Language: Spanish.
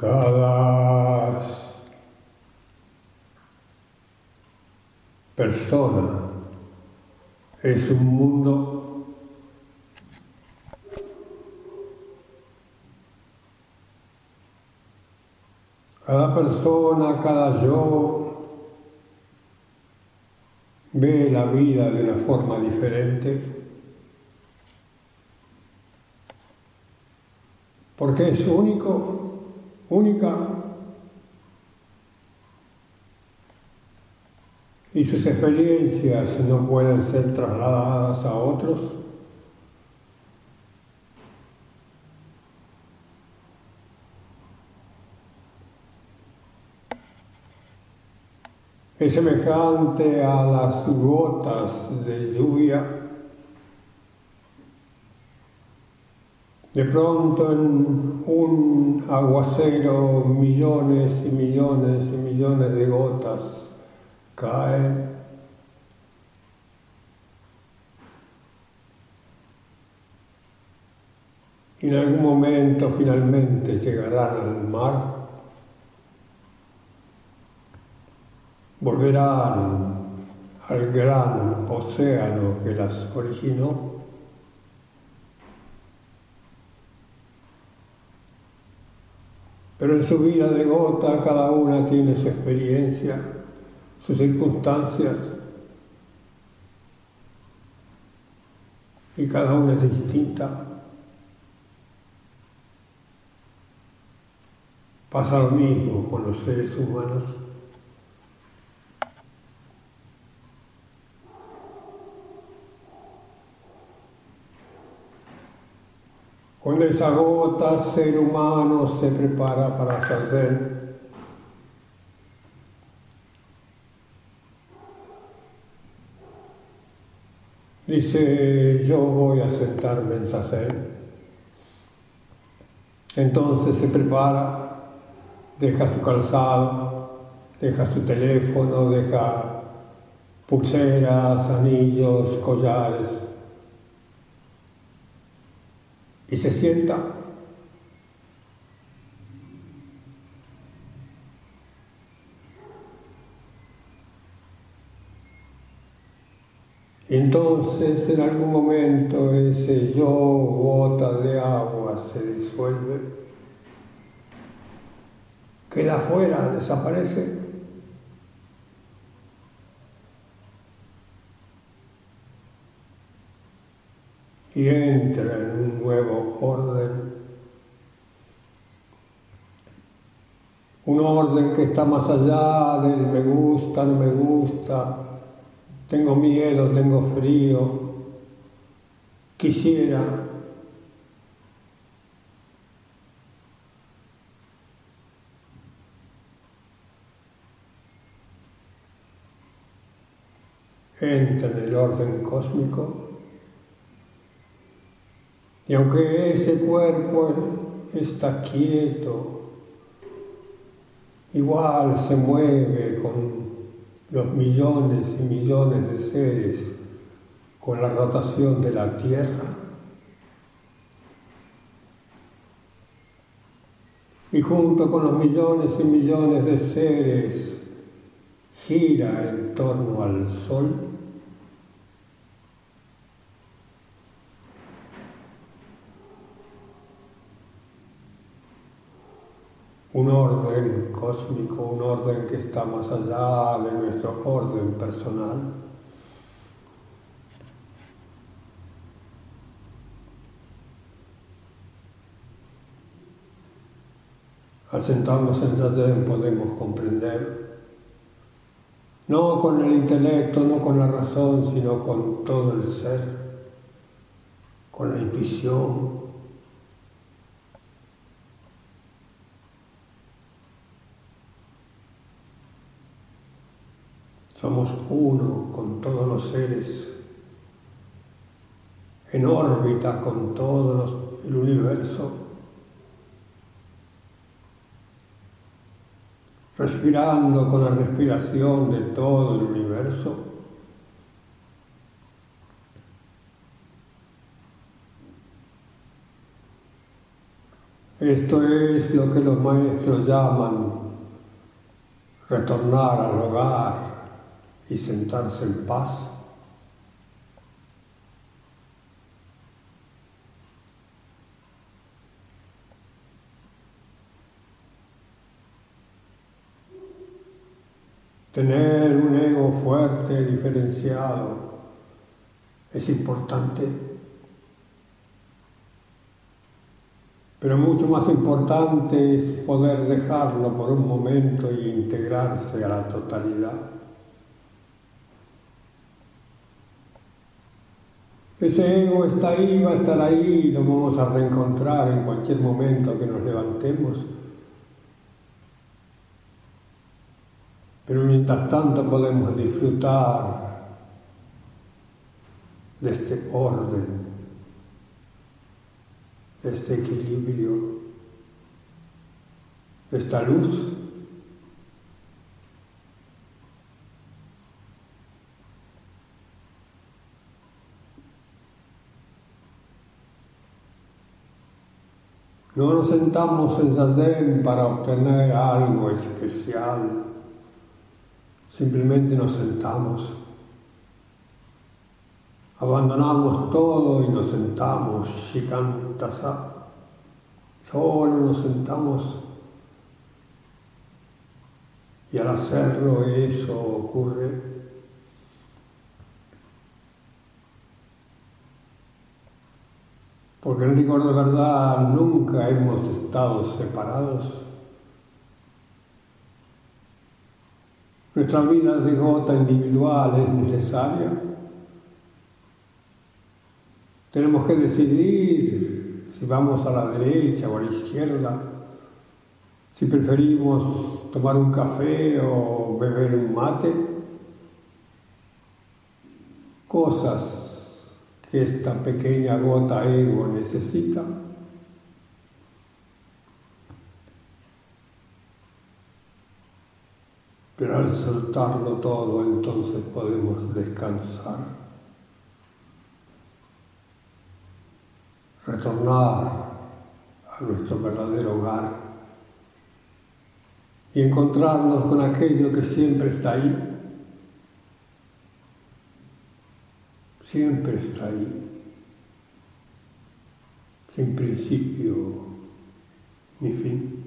Cada persona es un mundo cada persona, cada yo ve la vida de una forma diferente. Porque es único única y sus experiencias no pueden ser trasladadas a otros. Es semejante a las gotas de lluvia De pronto en un aguacero millones y millones y millones de gotas caen. Y en algún momento finalmente llegarán al mar, volverán al gran océano que las originó Pero en su vida de gota cada una tiene su experiencia, sus circunstancias, y cada una es distinta. Pasa lo mismo con los seres humanos. Cuando esa gota, ser humano se prepara para hacer Dice, yo voy a sentarme en Sacer. Entonces se prepara, deja su calzado, deja su teléfono, deja pulseras, anillos, collares y se sienta. Entonces en algún momento ese yo gota de agua se disuelve, queda afuera, desaparece. y entra en un nuevo orden. Un orden que está más allá del me gusta, no me gusta, tengo miedo, tengo frío, quisiera. Entra en el orden cósmico y aunque ese cuerpo está quieto, igual se mueve con los millones y millones de seres, con la rotación de la Tierra. Y junto con los millones y millones de seres gira en torno al Sol. Un orden cósmico, un orden que está más allá de nuestro orden personal. Al sentarnos en Zazen podemos comprender, no con el intelecto, no con la razón, sino con todo el ser, con la intuición, Somos uno con todos los seres, en órbita con todo el universo, respirando con la respiración de todo el universo. Esto es lo que los maestros llaman retornar al hogar y sentarse en paz. Tener un ego fuerte, diferenciado, es importante, pero mucho más importante es poder dejarlo por un momento y integrarse a la totalidad. Ese ego está ahí, va a estar ahí, lo vamos a reencontrar en cualquier momento que nos levantemos. Pero mientras tanto podemos disfrutar de este orden, de este equilibrio, de esta luz. No nos sentamos en Zazen para obtener algo especial. Simplemente nos sentamos, abandonamos todo y nos sentamos, shikantasa, solo nos sentamos y al hacerlo eso ocurre. Porque en rigor de verdad nunca hemos estado separados. Nuestra vida de gota individual es necesaria. Tenemos que decidir si vamos a la derecha o a la izquierda, si preferimos tomar un café o beber un mate. Cosas que esta pequeña gota ego necesita. Pero al soltarlo todo entonces podemos descansar, retornar a nuestro verdadero hogar y encontrarnos con aquello que siempre está ahí, siempre está ahí, sin principio ni fin.